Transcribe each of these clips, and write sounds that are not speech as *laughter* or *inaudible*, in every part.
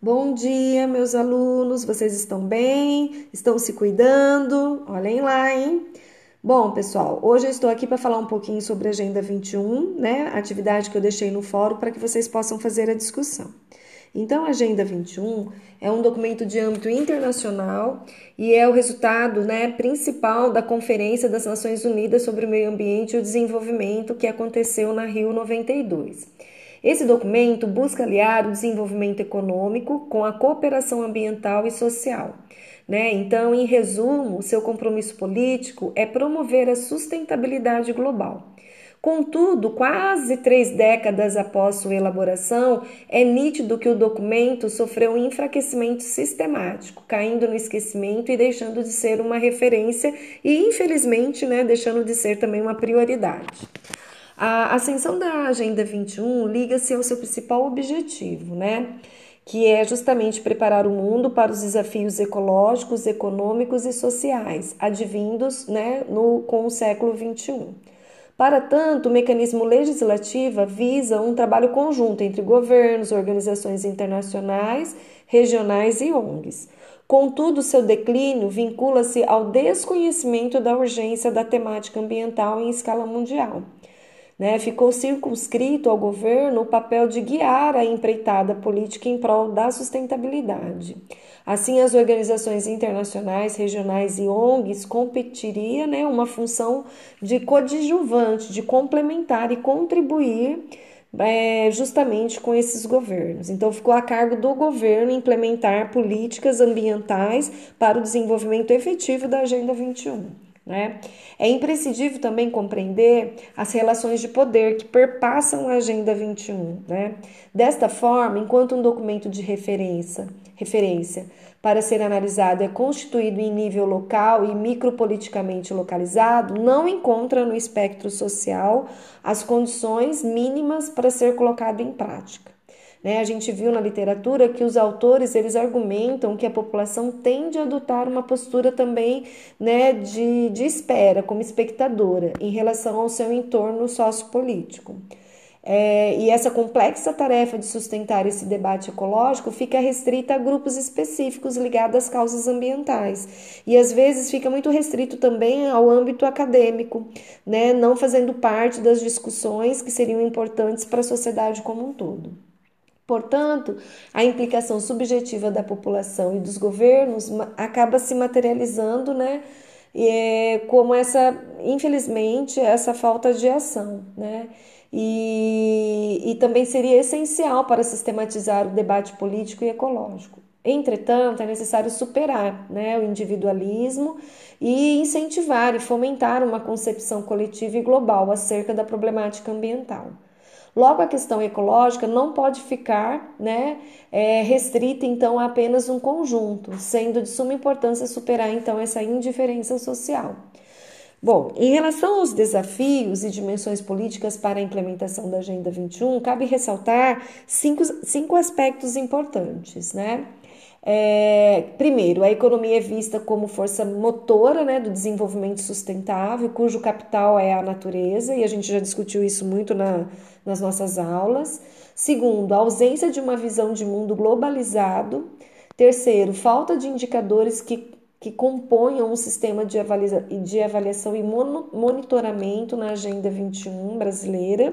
Bom dia, meus alunos. Vocês estão bem? Estão se cuidando? Olhem lá, hein? Bom, pessoal, hoje eu estou aqui para falar um pouquinho sobre a Agenda 21, né? Atividade que eu deixei no fórum para que vocês possam fazer a discussão. Então, a Agenda 21 é um documento de âmbito internacional e é o resultado né, principal da Conferência das Nações Unidas sobre o Meio Ambiente e o Desenvolvimento que aconteceu na Rio 92. Esse documento busca aliar o desenvolvimento econômico com a cooperação ambiental e social. Né? Então, em resumo, seu compromisso político é promover a sustentabilidade global. Contudo, quase três décadas após sua elaboração, é nítido que o documento sofreu um enfraquecimento sistemático, caindo no esquecimento e deixando de ser uma referência e, infelizmente, né, deixando de ser também uma prioridade. A ascensão da Agenda 21 liga-se ao seu principal objetivo, né? Que é justamente preparar o mundo para os desafios ecológicos, econômicos e sociais advindos né, no, com o século 21. Para tanto, o mecanismo legislativo visa um trabalho conjunto entre governos, organizações internacionais, regionais e ONGs. Contudo, seu declínio vincula-se ao desconhecimento da urgência da temática ambiental em escala mundial. Né? Ficou circunscrito ao governo o papel de guiar a empreitada política em prol da sustentabilidade. Assim, as organizações internacionais, regionais e ONGs competiria né, uma função de coadjuvante, de complementar e contribuir é, justamente com esses governos. Então, ficou a cargo do governo implementar políticas ambientais para o desenvolvimento efetivo da Agenda 21. Né? É imprescindível também compreender as relações de poder que perpassam a Agenda 21. Né? Desta forma, enquanto um documento de referência, referência para ser analisado é constituído em nível local e micropoliticamente localizado, não encontra no espectro social as condições mínimas para ser colocado em prática. Né? A gente viu na literatura que os autores eles argumentam que a população tende a adotar uma postura também né, de, de espera, como espectadora, em relação ao seu entorno sociopolítico. É, e essa complexa tarefa de sustentar esse debate ecológico fica restrita a grupos específicos ligados às causas ambientais. E às vezes fica muito restrito também ao âmbito acadêmico, né, não fazendo parte das discussões que seriam importantes para a sociedade como um todo. Portanto, a implicação subjetiva da população e dos governos acaba se materializando, né, é, como essa, infelizmente, essa falta de ação, né, e, e também seria essencial para sistematizar o debate político e ecológico. Entretanto, é necessário superar né, o individualismo e incentivar e fomentar uma concepção coletiva e global acerca da problemática ambiental. Logo, a questão ecológica não pode ficar né, é, restrita então a apenas um conjunto, sendo de suma importância superar então essa indiferença social. Bom, em relação aos desafios e dimensões políticas para a implementação da Agenda 21, cabe ressaltar cinco, cinco aspectos importantes, né? É, primeiro, a economia é vista como força motora né, do desenvolvimento sustentável, cujo capital é a natureza, e a gente já discutiu isso muito na, nas nossas aulas. Segundo, a ausência de uma visão de mundo globalizado. Terceiro, falta de indicadores que, que componham um sistema de, avalia, de avaliação e monitoramento na Agenda 21 brasileira.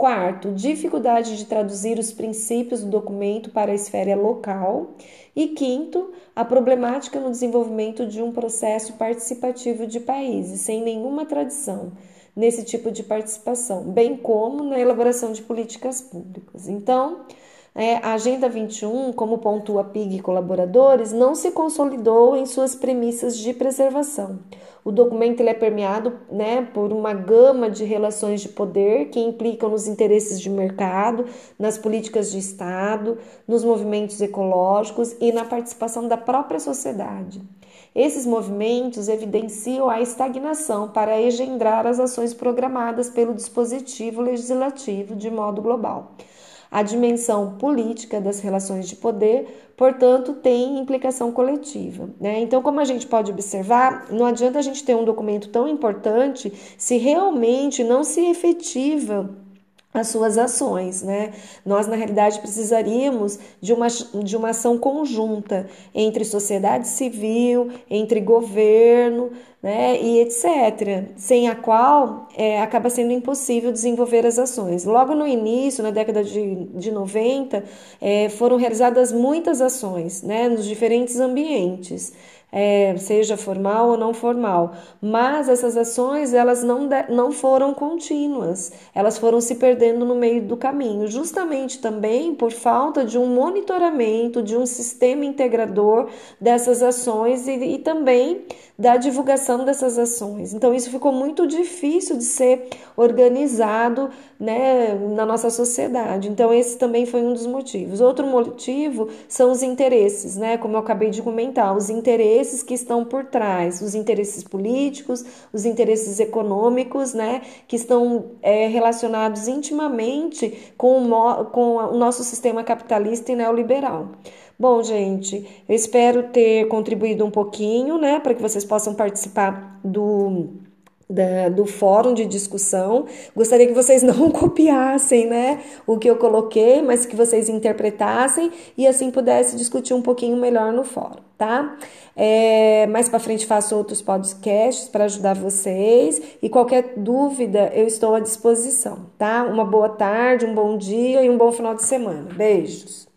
Quarto, dificuldade de traduzir os princípios do documento para a esfera local. E quinto, a problemática no desenvolvimento de um processo participativo de países sem nenhuma tradição nesse tipo de participação, bem como na elaboração de políticas públicas. Então, é, a Agenda 21, como pontua PIG e colaboradores, não se consolidou em suas premissas de preservação. O documento ele é permeado né, por uma gama de relações de poder que implicam nos interesses de mercado, nas políticas de Estado, nos movimentos ecológicos e na participação da própria sociedade. Esses movimentos evidenciam a estagnação para engendrar as ações programadas pelo dispositivo legislativo de modo global. A dimensão política das relações de poder, portanto, tem implicação coletiva. Né? Então, como a gente pode observar, não adianta a gente ter um documento tão importante se realmente não se efetiva as suas ações, né? Nós, na realidade, precisaríamos de uma, de uma ação conjunta entre sociedade civil, entre governo, né, e etc., sem a qual é, acaba sendo impossível desenvolver as ações. Logo no início, na década de, de 90, é, foram realizadas muitas ações, né, nos diferentes ambientes é, seja formal ou não formal. Mas essas ações elas não, de, não foram contínuas, elas foram se perdendo no meio do caminho, justamente também por falta de um monitoramento, de um sistema integrador dessas ações e, e também da divulgação dessas ações. Então, isso ficou muito difícil de ser organizado né, na nossa sociedade. Então, esse também foi um dos motivos. Outro motivo são os interesses, né? Como eu acabei de comentar, os interesses que estão por trás, os interesses políticos, os interesses econômicos, né? Que estão é, relacionados intimamente com o, com o nosso sistema capitalista e neoliberal. Bom, gente, eu espero ter contribuído um pouquinho, né, para que vocês possam participar do da, do fórum de discussão. Gostaria que vocês *laughs* não copiassem, né, o que eu coloquei, mas que vocês interpretassem e assim pudesse discutir um pouquinho melhor no fórum, tá? É, mais para frente faço outros podcasts para ajudar vocês e qualquer dúvida eu estou à disposição, tá? Uma boa tarde, um bom dia e um bom final de semana. Beijos.